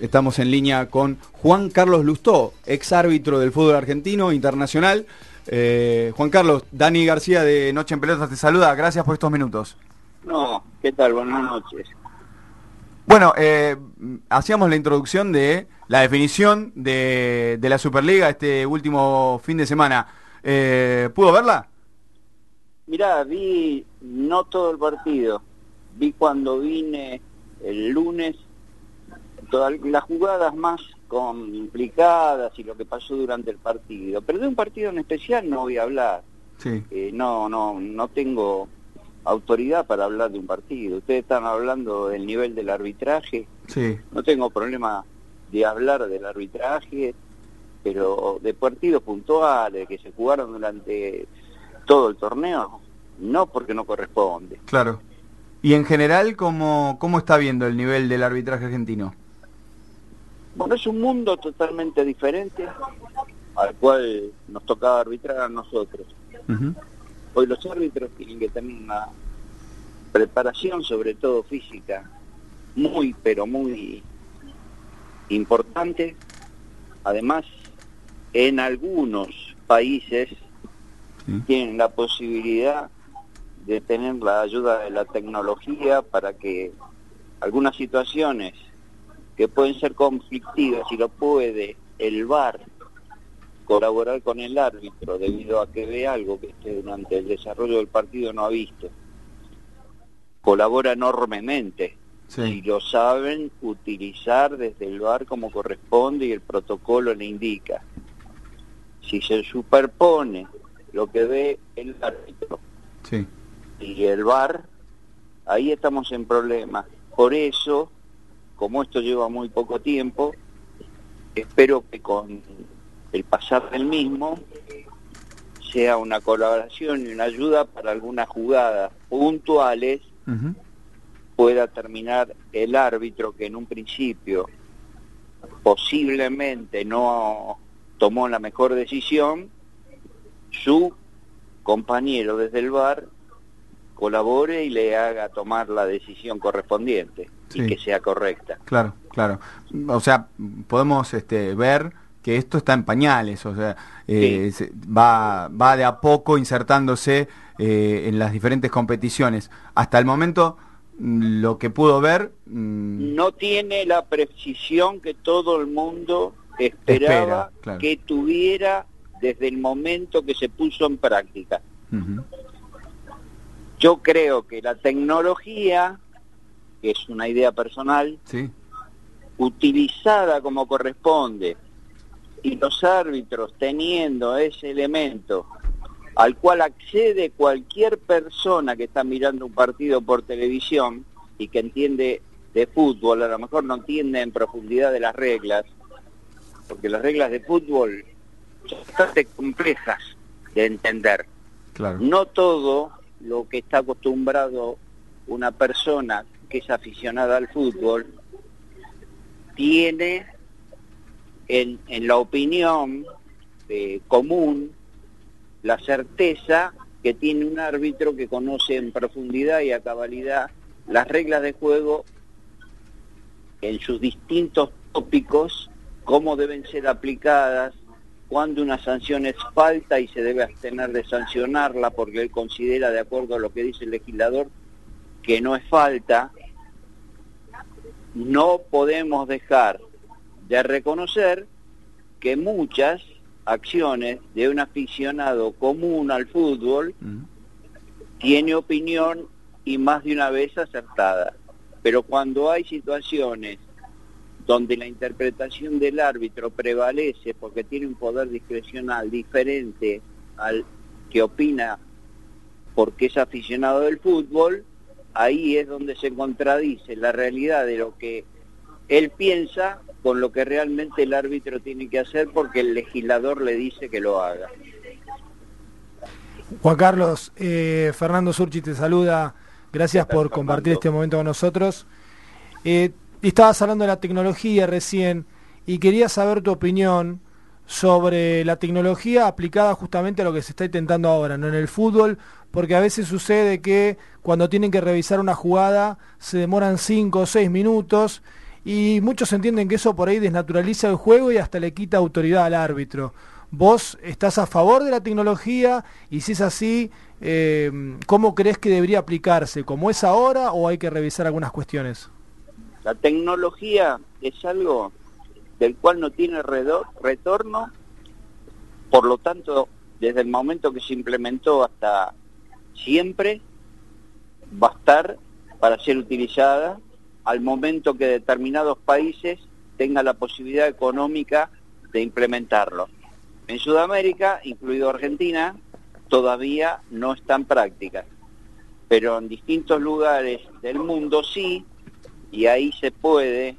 estamos en línea con Juan Carlos Lustó, ex árbitro del fútbol argentino internacional. Eh, Juan Carlos, Dani García de Noche en Pelotas te saluda, gracias por estos minutos. No, ¿qué tal? Buenas noches. Bueno, eh, hacíamos la introducción de la definición de, la Superliga este último fin de semana. Eh, ¿Pudo verla? Mirá, vi no todo el partido. Vi cuando vine el lunes todas las jugadas más complicadas y lo que pasó durante el partido. Pero de un partido en especial no voy a hablar. Sí. Eh, no, no, no tengo autoridad para hablar de un partido. Ustedes están hablando del nivel del arbitraje. Sí. No tengo problema de hablar del arbitraje, pero de partidos puntuales que se jugaron durante todo el torneo, no porque no corresponde. Claro. Y en general, ¿cómo, cómo está viendo el nivel del arbitraje argentino? Bueno, es un mundo totalmente diferente al cual nos tocaba arbitrar a nosotros. Hoy los árbitros tienen que tener una preparación, sobre todo física, muy, pero muy importante. Además, en algunos países tienen la posibilidad de tener la ayuda de la tecnología para que algunas situaciones que pueden ser conflictivas y lo puede el VAR colaborar con el árbitro debido a que ve algo que durante el desarrollo del partido no ha visto. Colabora enormemente. Si lo saben utilizar desde el VAR como corresponde y el protocolo le indica. Si se superpone lo que ve el árbitro y el VAR, ahí estamos en problemas. Por eso como esto lleva muy poco tiempo, espero que con el pasar del mismo sea una colaboración y una ayuda para algunas jugadas puntuales pueda terminar el árbitro que en un principio posiblemente no tomó la mejor decisión, su compañero desde el bar colabore y le haga tomar la decisión correspondiente y que sea correcta. Claro, claro. O sea, podemos este, ver que esto está en pañales, o sea, eh, va, va de a poco insertándose eh, en las diferentes competiciones. Hasta el momento, mm, lo que pudo ver... Mm, no tiene la precisión que todo el mundo esperaba que tuviera desde el momento que se puso en práctica. Yo creo que la tecnología, que es una idea personal, utilizada como corresponde, y los árbitros teniendo ese elemento al cual accede cualquier persona que está mirando un partido por televisión y que entiende de fútbol, a lo mejor no entiende en profundidad de las reglas, porque las reglas de fútbol son bastante complejas de entender. No todo lo que está acostumbrado una persona que es aficionada al fútbol tiene en, la opinión eh, común la certeza que tiene un árbitro que conoce en profundidad y a cabalidad las reglas de juego en sus distintos tópicos, cómo deben ser aplicadas, cuando una sanción es falta y se debe abstener de sancionarla porque él considera, de acuerdo a lo que dice el legislador, que no es falta, no podemos dejar de reconocer que muchas acciones de un aficionado común al fútbol tiene opinión y más de una vez acertada. Pero cuando hay situaciones donde la interpretación del árbitro prevalece porque tiene un poder discrecional diferente al que opina porque es aficionado del fútbol, ahí es donde se contradice la realidad de lo que él piensa con lo que realmente el árbitro tiene que hacer porque el legislador le dice que lo haga. Juan Carlos, eh, Fernando Surchi te saluda, gracias por compartir este momento con nosotros. Eh, estabas hablando de la tecnología recién y quería saber tu opinión sobre la tecnología aplicada justamente a lo que se está intentando ahora, ¿no? En el fútbol, porque a veces sucede que cuando tienen que revisar una jugada se demoran 5 o 6 minutos y muchos entienden que eso por ahí desnaturaliza el juego y hasta le quita autoridad al árbitro. ¿Vos estás a favor de la tecnología? Y si es así, eh, ¿cómo crees que debería aplicarse? ¿Como es ahora o hay que revisar algunas cuestiones? La tecnología es algo del cual no tiene retorno, por lo tanto, desde el momento que se implementó hasta siempre, va a estar para ser utilizada al momento que determinados países tengan la posibilidad económica de implementarlo. En Sudamérica, incluido Argentina, todavía no está en práctica, pero en distintos lugares del mundo sí, y ahí se puede,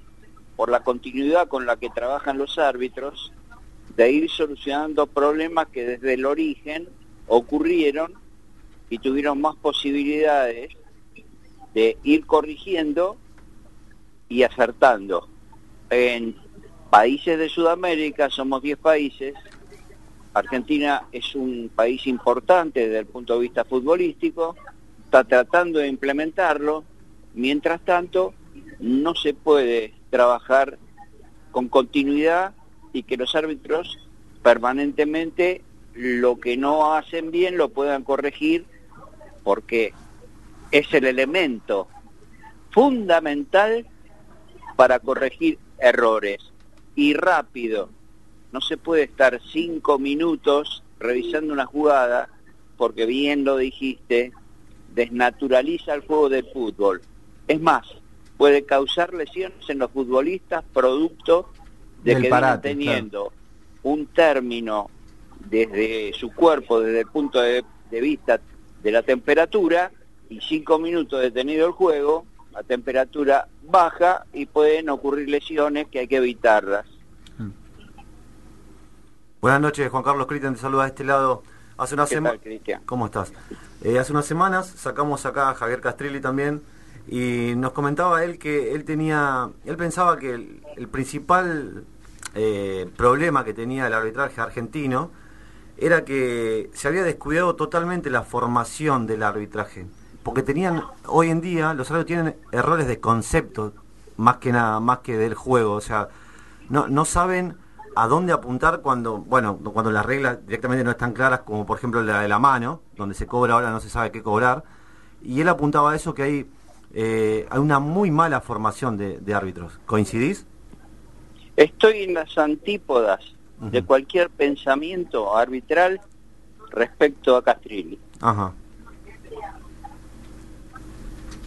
por la continuidad con la que trabajan los árbitros, de ir solucionando problemas que desde el origen ocurrieron y tuvieron más posibilidades de ir corrigiendo y acertando. En países de Sudamérica, somos 10 países, Argentina es un país importante desde el punto de vista futbolístico, está tratando de implementarlo, mientras tanto no se puede trabajar con continuidad y que los árbitros permanentemente lo que no hacen bien lo puedan corregir porque es el elemento fundamental para corregir errores y rápido. No se puede estar cinco minutos revisando una jugada porque bien lo dijiste, desnaturaliza el juego del fútbol. Es más, puede causar lesiones en los futbolistas producto de que están teniendo un término desde su cuerpo, desde el punto de, vista de la temperatura, y cinco minutos detenido el juego, la temperatura baja y pueden ocurrir lesiones que hay que evitarlas. Mm. Buenas noches, Juan Carlos Cristian, te saluda de este lado. Hace una semana. ¿Cómo estás? Eh, hace unas semanas sacamos acá a Javier Castrilli también y nos comentaba él que él tenía, él pensaba que el, principal eh, problema que tenía el arbitraje argentino era que se había descuidado totalmente la formación del arbitraje porque tenían hoy en día los árbitros tienen errores de concepto más que nada más que del juego o sea no no saben a dónde apuntar cuando bueno cuando las reglas directamente no están claras como por ejemplo la de la mano donde se cobra ahora no se sabe qué cobrar y él apuntaba a eso que hay eh, hay una muy mala formación de, árbitros coincidís estoy en las antípodas de cualquier pensamiento arbitral respecto a Castrilli ajá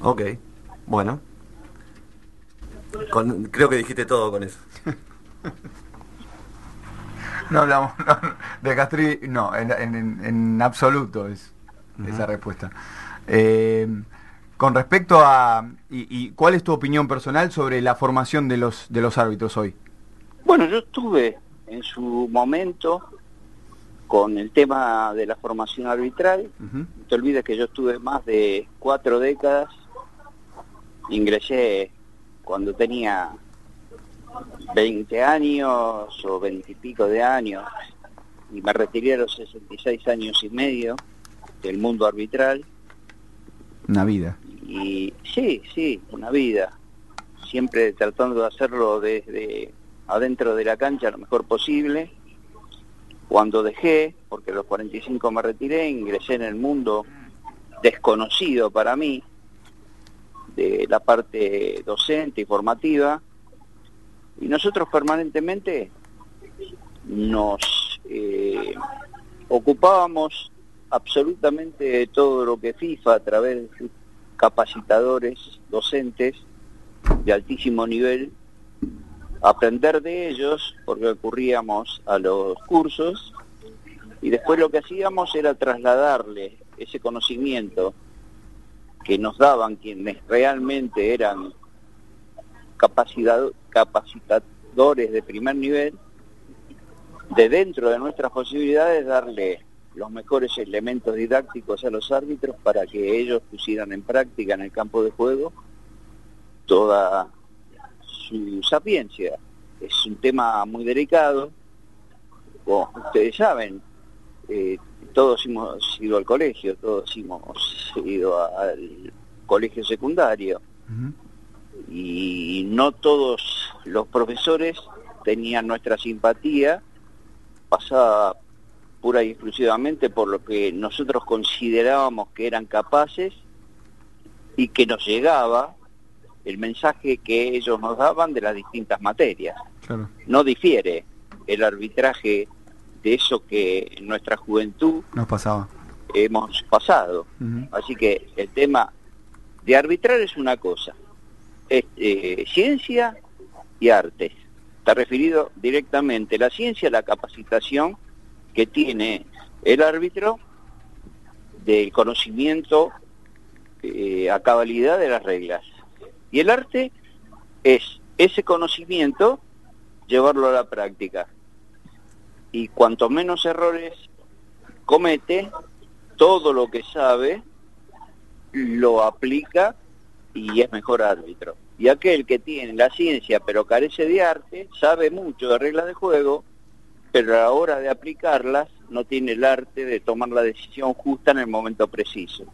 Ok, bueno. creo que dijiste todo con eso. no hablamos de Castri, no, en, absoluto es esa respuesta. Eh, con respecto a, y, cuál es tu opinión personal sobre la formación de los, de los árbitros hoy? Bueno, yo estuve en su momento con el tema de la formación arbitral. No te olvides que yo estuve más de cuatro décadas ingresé cuando tenía 20 años o 20 y pico de años y me retiré a los 66 años y medio del mundo arbitral. Una vida. Y sí, sí, una vida. Siempre tratando de hacerlo desde adentro de la cancha lo mejor posible. Cuando dejé, porque a los 45 me retiré, ingresé en el mundo desconocido para mí, de la parte docente y formativa, y nosotros permanentemente nos eh, ocupábamos absolutamente de todo lo que FIFA a través de sus capacitadores docentes de altísimo nivel, aprender de ellos porque ocurríamos a los cursos y después lo que hacíamos era trasladarle ese conocimiento que nos daban quienes realmente eran capacitadores de primer nivel, de dentro de nuestras posibilidades darle los mejores elementos didácticos a los árbitros para que ellos pusieran en práctica en el campo de juego toda su sapiencia. Es un tema muy delicado, como ustedes saben, eh, todos hemos ido al colegio, todos hemos ido al colegio secundario y no todos los profesores tenían nuestra simpatía. Pasada pura y exclusivamente por lo que nosotros considerábamos que eran capaces y que nos llegaba el mensaje que ellos nos daban de las distintas materias. No difiere el arbitraje de eso que en nuestra juventud nos pasaba. hemos pasado. Así que el tema de arbitrar es una cosa, es eh, ciencia y arte. Está referido directamente la ciencia, la capacitación que tiene el árbitro del conocimiento eh, a cabalidad de las reglas. Y el arte es ese conocimiento llevarlo a la práctica. Y cuanto menos errores comete, todo lo que sabe lo aplica y es mejor árbitro. Y aquel que tiene la ciencia pero carece de arte, sabe mucho de reglas de juego, pero a la hora de aplicarlas no tiene el arte de tomar la decisión justa en el momento preciso.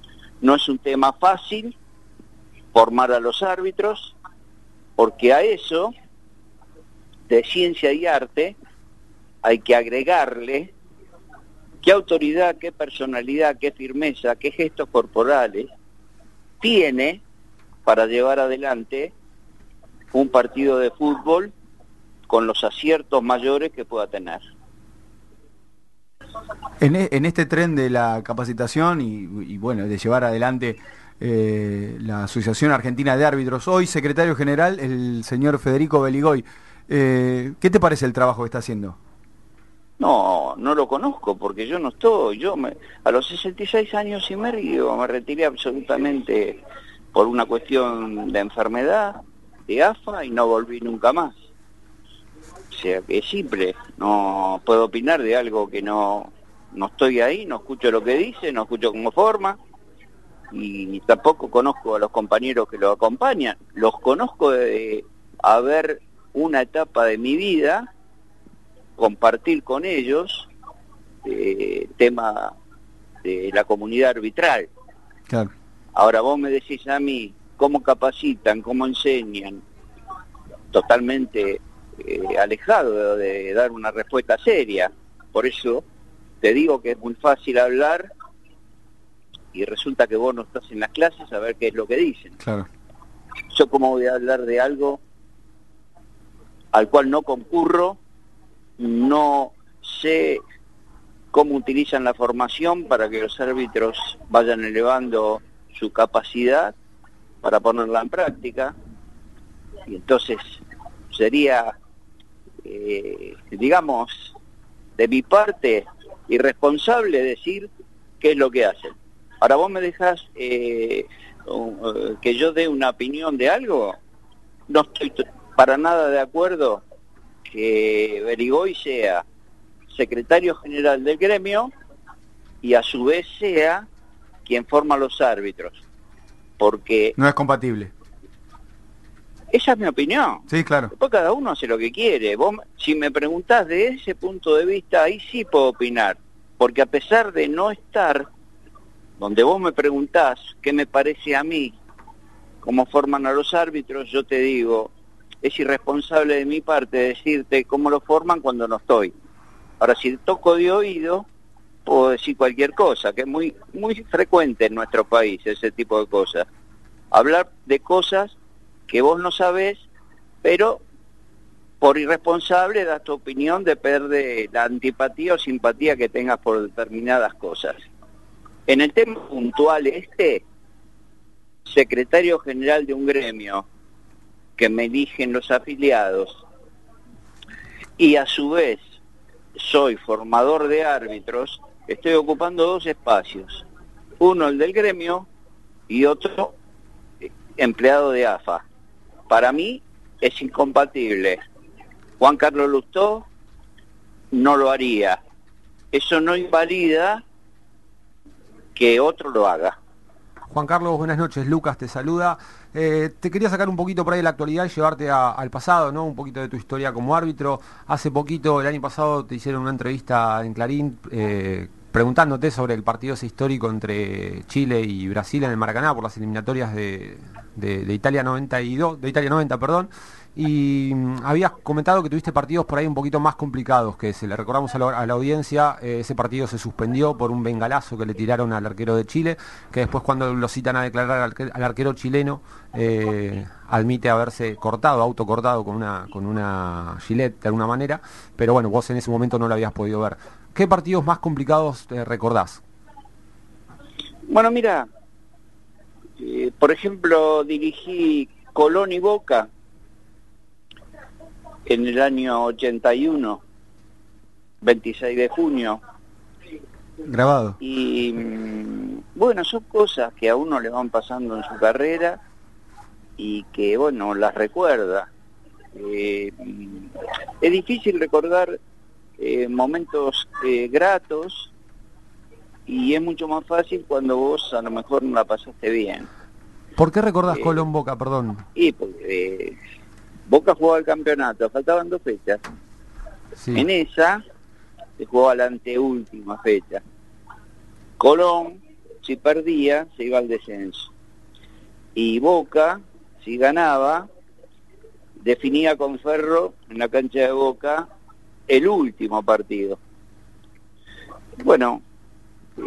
No es un tema fácil formar a los árbitros, porque a eso, de ciencia y arte, hay que agregarle qué autoridad, qué personalidad, qué firmeza, qué gestos corporales tiene para llevar adelante un partido de fútbol con los aciertos mayores que pueda tener. En, e, este tren de la capacitación y, bueno, de llevar adelante eh, la Asociación Argentina de Árbitros, hoy secretario general, el señor Federico Beligoy, eh, ¿qué te parece el trabajo que está haciendo? No, no lo conozco porque yo no estoy, yo me, a los 66 años y medio me retiré absolutamente por una cuestión de enfermedad, de AFA, y no volví nunca más. O sea, que es simple, no puedo opinar de algo que no, no estoy ahí, no escucho lo que dice, no escucho cómo forma, y tampoco conozco a los compañeros que lo acompañan. Los conozco de haber una etapa de mi vida, compartir con ellos eh, tema de la comunidad arbitral. Claro. Ahora vos me decís a mí cómo capacitan, cómo enseñan, totalmente eh, alejado de, dar una respuesta seria. Por eso te digo que es muy fácil hablar y resulta que vos no estás en las clases a ver qué es lo que dicen. Claro. Yo cómo voy a hablar de algo al cual no concurro, no sé cómo utilizan la formación para que los árbitros vayan elevando su capacidad para ponerla en práctica. Y entonces sería, eh, digamos, de mi parte, irresponsable decir qué es lo que hacen. Ahora vos me dejas eh, que yo dé una opinión de algo, no estoy para nada de acuerdo que Berigoy sea secretario general del gremio y a su vez sea quien forma los árbitros. Porque... No es compatible. Esa es mi opinión. Sí, claro. Después cada uno hace lo que quiere. Vos, si me preguntás de ese punto de vista, ahí sí puedo opinar. Porque a pesar de no estar donde vos me preguntás qué me parece a mí, cómo forman a los árbitros, yo te digo, es irresponsable de mi parte decirte cómo lo forman cuando no estoy. Ahora, si toco de oído, puedo decir cualquier cosa, que es muy, muy frecuente en nuestro país ese tipo de cosas. Hablar de cosas que vos no sabés, pero por irresponsable das tu opinión, de la antipatía o simpatía que tengas por determinadas cosas. En el tema puntual este, secretario general de un gremio que me eligen los afiliados y a su vez soy formador de árbitros, estoy ocupando dos espacios. Uno el del gremio y otro empleado de AFA. Para mí es incompatible. Juan Carlos Lustó no lo haría. Eso no invalida que otro lo haga. Juan Carlos, buenas noches. Lucas te saluda. Eh, te quería sacar un poquito por ahí de la actualidad y llevarte al pasado, ¿no? Un poquito de tu historia como árbitro. Hace poquito, el año pasado, te hicieron una entrevista en Clarín eh, preguntándote sobre el partido histórico entre Chile y Brasil en el Maracaná por las eliminatorias de, Italia 92, de Italia 90, perdón. Y mm, habías comentado que tuviste partidos por ahí un poquito más complicados que se Le recordamos a la, audiencia, eh, ese partido se suspendió por un bengalazo que le tiraron al arquero de Chile, que después cuando lo citan a declarar al, arquero chileno, eh, admite haberse cortado, autocortado con una, con una gilet de alguna manera, pero bueno, vos en ese momento no lo habías podido ver. ¿Qué partidos más complicados te recordás? Bueno, mira, eh, por ejemplo, dirigí Colón y Boca en el año 81, 26 de junio. Grabado. Y mm, bueno, son cosas que a uno le van pasando en su carrera y que, bueno, las recuerda. Eh, mm, es difícil recordar eh, momentos eh, gratos y es mucho más fácil cuando vos a lo mejor no la pasaste bien. ¿Por qué recordás Colón Boca, perdón? Y porque Boca jugaba el campeonato, faltaban dos fechas. En esa se jugaba la anteúltima fecha. Colón, si perdía, se iba al descenso. Y Boca, si ganaba, definía con Ferro en la cancha de Boca el último partido. Bueno,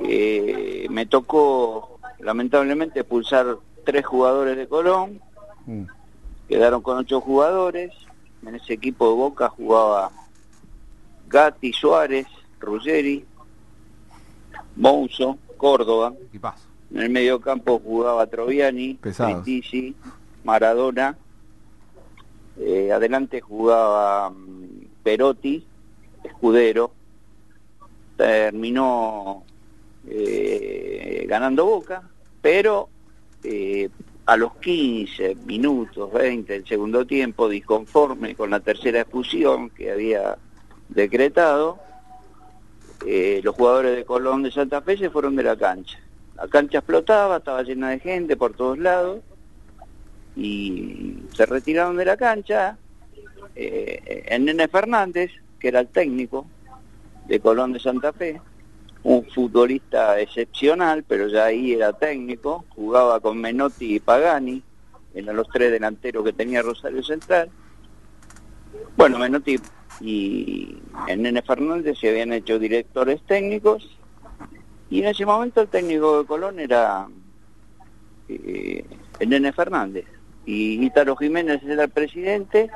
eh, me tocó lamentablemente expulsar tres jugadores de Colón, mm. quedaron con ocho jugadores, en ese equipo de Boca jugaba Gatti, Suárez, Ruggeri, Mouso, Córdoba, en el medio campo jugaba Troviani, Petisi, Maradona, eh, adelante jugaba mm, Perotti, Escudero, terminó eh, ganando Boca, pero eh, a los 15 minutos, 20 del segundo tiempo, disconforme con la tercera expulsión que había decretado, eh, los jugadores de Colón de Santa Fe se fueron de la cancha. La cancha explotaba, estaba llena de gente por todos lados, y se retiraron de la cancha. el Nene Fernández, que era el técnico de Colón de Santa Fe, un futbolista excepcional, pero ya ahí era técnico, jugaba con Menotti y Pagani, eran los tres delanteros que tenía Rosario Central. Bueno, Menotti y el Nene Fernández se habían hecho directores técnicos y en ese momento el técnico de Colón era eh, el Nene Fernández y Ítalo Jiménez era el presidente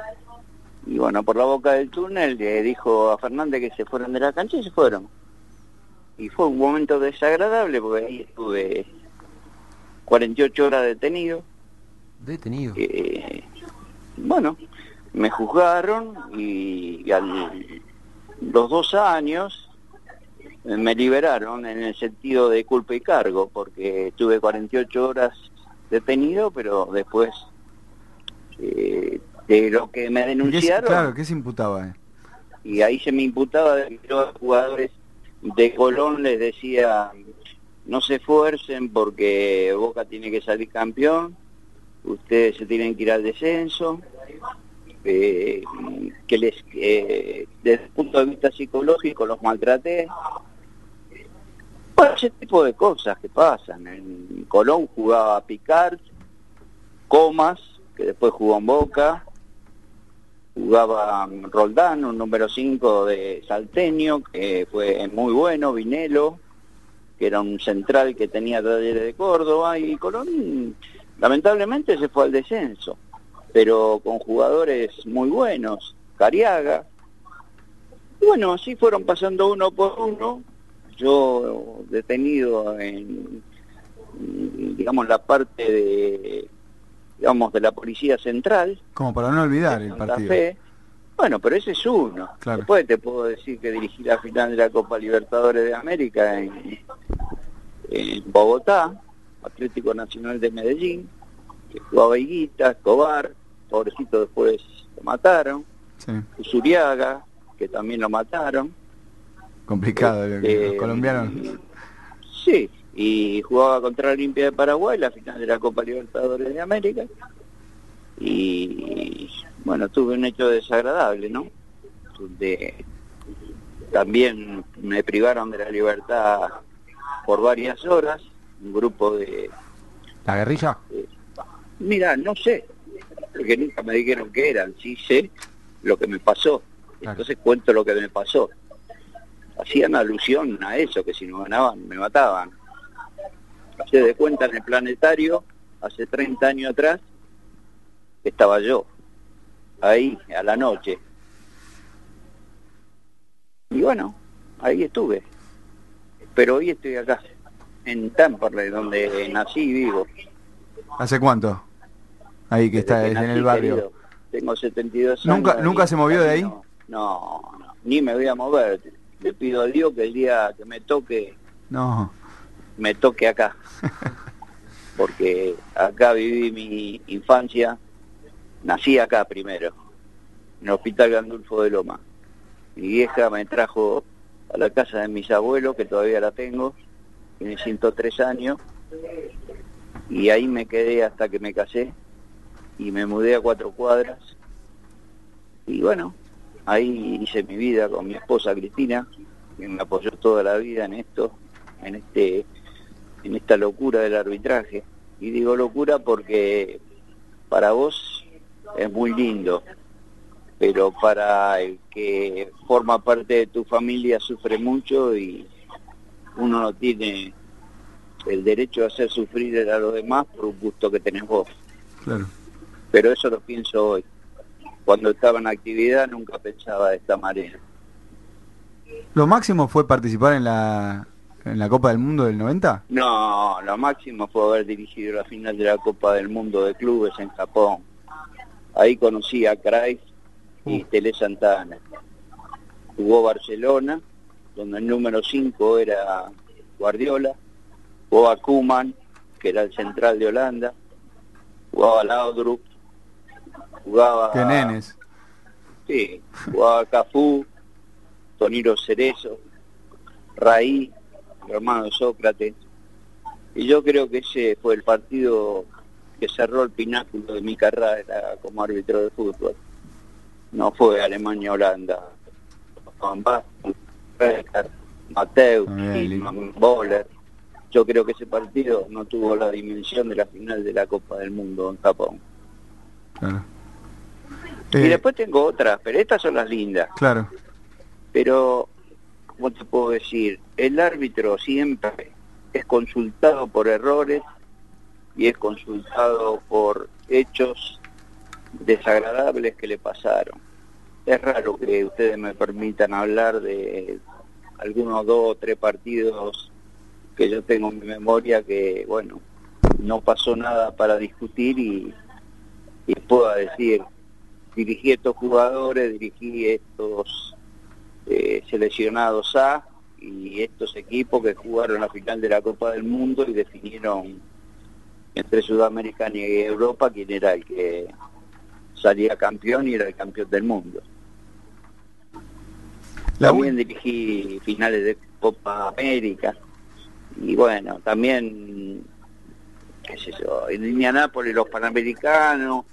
y bueno, por la boca del túnel le dijo a Fernández que se fueran de la cancha y se fueron. Y fue un momento desagradable porque ahí estuve 48 horas detenido. Detenido. Eh, bueno, me juzgaron y, a los dos años me liberaron en el sentido de culpa y cargo, porque estuve 48 horas detenido, pero después eh, de lo que me denunciaron. claro, ¿qué se imputaba? Eh? Y ahí se me imputaba de que los jugadores de Colón les decía, no se esfuercen porque Boca tiene que salir campeón, ustedes se tienen que ir al descenso, eh, que les, eh, desde el punto de vista psicológico los maltraté. Bueno, ese tipo de cosas que pasan. En Colón jugaba Picard, Comas, que después jugó en Boca, jugaba Roldán, un número 5 de Salteño, que fue muy bueno, Vinelo, que era un central que tenía talleres de Córdoba, y Colón lamentablemente se fue al descenso, pero con jugadores muy buenos, Cariaga. Bueno, así fueron pasando uno por uno, yo detenido en, digamos, la parte de digamos, de la Policía Central. Como para no olvidar el partido. Bueno, pero ese es uno. Después te puedo decir que dirigí la final de la Copa Libertadores de América en, en Bogotá, Atlético Nacional de Medellín, que jugaba Higuita, Escobar, pobrecito después lo mataron, sí. Usuriaga, que también lo mataron. Complicado, eh, colombiano. Sí, y jugaba contra la Olimpia de Paraguay, la final de la Copa Libertadores de América. Y bueno, tuve un hecho desagradable, ¿no? De, también me privaron de la libertad por varias horas, un grupo de... ¿La guerrilla? mira, no sé, porque nunca me dijeron qué eran, sí sé lo que me pasó. Entonces cuento lo que me pasó. Hacían alusión a eso, que si no ganaban me mataban. Se de cuenta en el planetario, hace 30 años atrás, estaba yo, ahí, a la noche. Y bueno, ahí estuve. Pero hoy estoy acá, en Temperley, donde nací y vivo. ¿Hace cuánto? Ahí que está en el barrio. Tengo 72 años. ¿Nunca, ¿nunca se movió de ahí? No, no, ni me voy a mover. Le pido a Dios que el día que me toque, no. Me toque acá. Porque acá viví mi infancia, nací acá primero, en el Hospital Gandulfo de Loma. Mi vieja me trajo a la casa de mis abuelos, que todavía la tengo, tiene 103 años, y ahí me quedé hasta que me casé y me mudé a cuatro cuadras. Y bueno, ahí hice mi vida con mi esposa Cristina, que me apoyó toda la vida en esto, en este en esta locura del arbitraje. Y digo locura porque para vos es muy lindo, pero para el que forma parte de tu familia sufre mucho y uno no tiene el derecho de hacer sufrir a los demás por un gusto que tenés vos. Claro. Pero eso lo pienso hoy. Cuando estaba en actividad nunca pensaba de esta manera. ¿Lo máximo fue participar en la, en la Copa del Mundo del 90? No, lo máximo fue haber dirigido la final de la Copa del Mundo de Clubes en Japón. Ahí conocí a Kreis y uh. Tele Santana. Jugó Barcelona, donde el número 5 era Guardiola, jugaba Kuman, que era el central de Holanda, jugaba Laudrup, jugaba... ¿Qué nenes? Sí, jugaba Cafú, Toniro Cerezo, Raí, hermano de Sócrates. Y yo creo que ese fue el partido que cerró el pináculo de mi carrera como árbitro de fútbol. No fue Alemania-Holanda. Mateo, Boller, yo creo que ese partido no tuvo la dimensión de la final de la Copa del Mundo en Japón. Y eh, después tengo otras, pero estas son las lindas. Claro. Pero, ¿cómo te puedo decir? El árbitro siempre es consultado por errores y es consultado por hechos desagradables que le pasaron. Es raro que ustedes me permitan hablar de algunos dos o tres partidos que yo tengo en mi memoria que, bueno, no pasó nada para discutir y, y pueda decir, dirigí estos jugadores, dirigí estos eh, seleccionados A y estos equipos que jugaron la final de la Copa del Mundo y definieron entre Sudamericana y Europa quién era el que salía campeón y era el campeón del mundo. También dirigí finales de Copa América y bueno, también, qué sé yo, en Indianápolis los Panamericanos,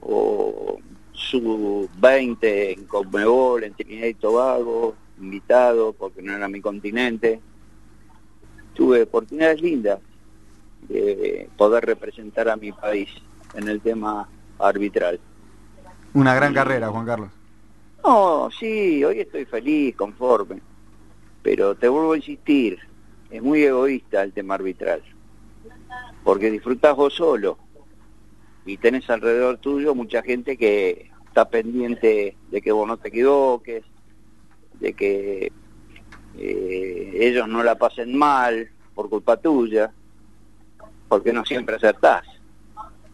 o sub-20 en Conmebol, en Trinidad y Tobago, invitado porque no era mi continente. Tuve oportunidades lindas de poder representar a mi país en el tema arbitral. Una gran carrera, Juan Carlos. No, sí, hoy estoy feliz, conforme, pero te vuelvo a insistir, es muy egoísta el tema arbitral, porque disfrutás vos solo y tenés alrededor tuyo mucha gente que está pendiente de que vos no te equivoques, de que eh, ellos no la pasen mal por culpa tuya, porque no siempre acertás.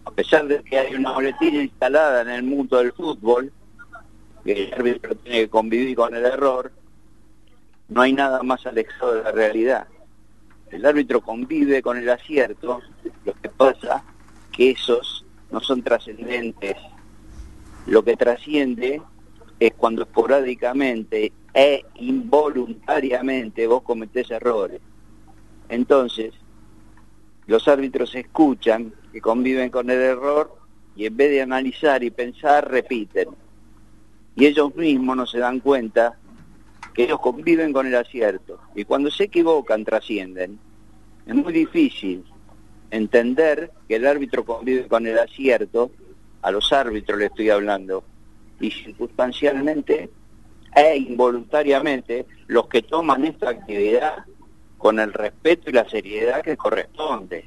A pesar de que hay una boletina instalada en el mundo del fútbol, que el árbitro tiene que convivir con el error, no hay nada más alejado de la realidad el árbitro convive con el acierto, lo que pasa que esos no son trascendentes. Lo que trasciende es cuando esporádicamente e involuntariamente vos cometés errores. Entonces, los árbitros escuchan que conviven con el error y en vez de analizar y pensar, repiten. Y ellos mismos no se dan cuenta que ellos conviven con el acierto y cuando se equivocan trascienden. Es muy difícil entender que el árbitro convive con el acierto a los árbitros le estoy hablando, y circunstancialmente e involuntariamente los que toman esta actividad con el respeto y la seriedad que corresponde.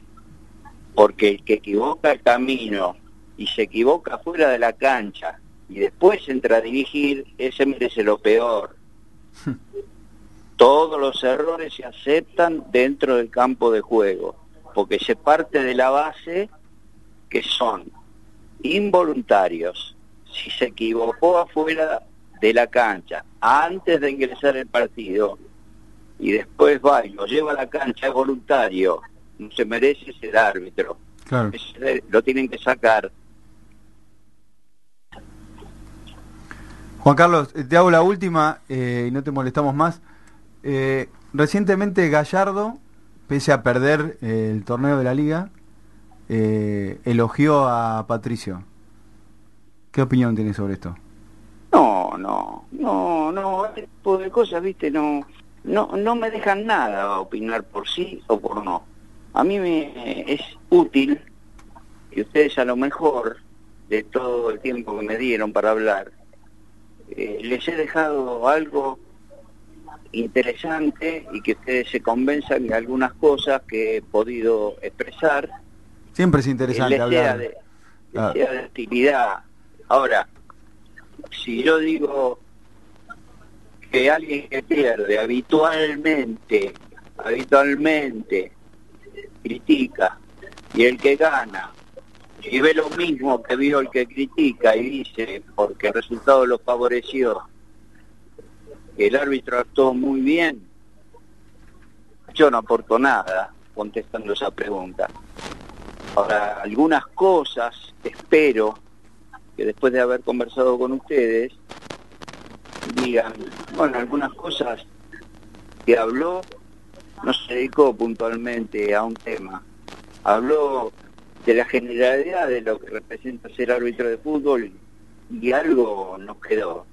Porque el que equivoca el camino y se equivoca fuera de la cancha y después entra a dirigir, ese merece lo peor. Todos los errores se aceptan dentro del campo de juego, porque se parte de la base que son involuntarios. Si se equivocó afuera de la cancha antes de ingresar el partido y después va y lo lleva a la cancha es voluntario, no se merece ser árbitro. lo tienen que sacar. Juan Carlos, te hago la última eh, y no te molestamos más. Eh, recientemente Gallardo, pese a perder eh, el torneo de la liga, elogió a Patricio. ¿Qué opinión tienes sobre esto? No, no, no, no, este tipo de cosas, viste, no, no, no me dejan nada opinar por sí o por no. A mí me es útil que ustedes a lo mejor de todo el tiempo que me dieron para hablar, eh, les he dejado algo interesante y que ustedes se convenzan de algunas cosas que he podido expresar. Siempre es interesante hablar. de, sea de actividad. Ahora, si yo digo que alguien que pierde habitualmente, habitualmente critica y el que gana y ve lo mismo que vio el que critica y dice porque el resultado lo favoreció el árbitro actuó muy bien. Yo no aporto nada contestando esa pregunta. Ahora algunas cosas espero que después de haber conversado con ustedes digan, bueno, algunas cosas que habló no se dedicó puntualmente a un tema, habló de la generalidad de lo que representa ser árbitro de fútbol y algo nos quedó.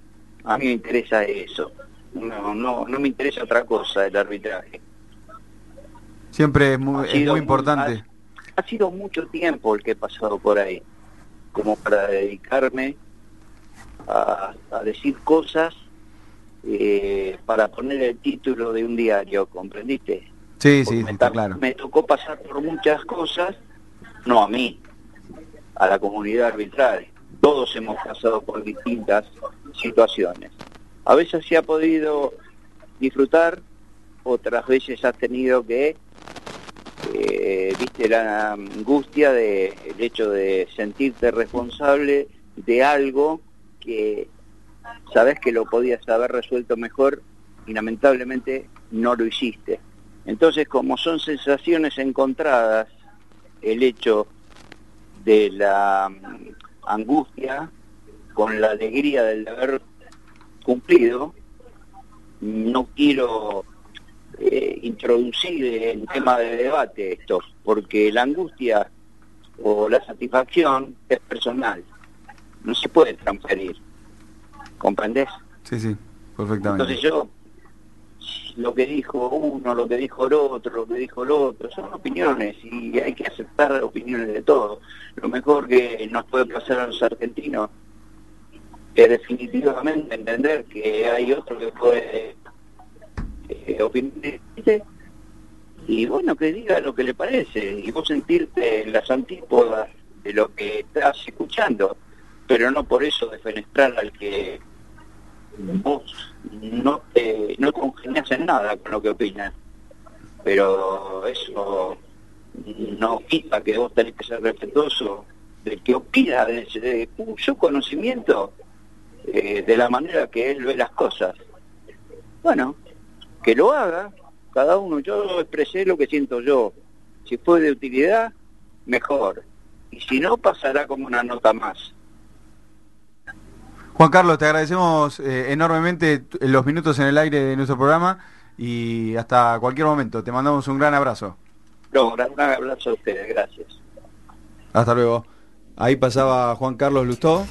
A mí me interesa eso, no, no, no me interesa otra cosa el arbitraje. Siempre es muy, es muy importante. ha sido mucho tiempo el que he pasado por ahí como para dedicarme a, decir cosas eh, para poner el título de un diario, ¿comprendiste? Sí, sí, está claro. Me tocó pasar por muchas cosas, no a mí, a la comunidad arbitral. Todos hemos pasado por distintas situaciones. A veces se ha podido disfrutar, otras veces has tenido que eh, viste la angustia del hecho de sentirte responsable de algo que sabes que lo podías haber resuelto mejor y lamentablemente no lo hiciste. Entonces, como son sensaciones encontradas, el hecho de la angustia con la alegría del haber cumplido, no quiero eh, introducir en tema de debate esto, porque la angustia o la satisfacción es personal, no se puede transferir, ¿comprendés? Sí, sí, perfectamente. Entonces yo, lo que dijo uno, lo que dijo el otro, lo que dijo el otro, son opiniones y hay que aceptar opiniones de todos. Lo mejor que nos puede pasar a los argentinos es definitivamente entender que hay otro que puede eh, y bueno, que diga lo que le parece y vos sentirte en las antípodas de lo que estás escuchando, pero no por eso defenestrar al que vos no te no congenias en nada con lo que opinas. Pero eso no quita que vos tenés que ser respetuoso del que opina, de, de, su conocimiento, eh, de la manera que él ve las cosas. Bueno, que lo haga, cada uno, yo expresé lo que siento yo, si fue de utilidad, mejor, y si no, pasará como una nota más. Juan Carlos, te agradecemos eh, enormemente los minutos en el aire de nuestro programa y hasta cualquier momento. Te mandamos un gran abrazo. No, un gran abrazo a ustedes, gracias. Hasta luego. Ahí pasaba Juan Carlos Lustó.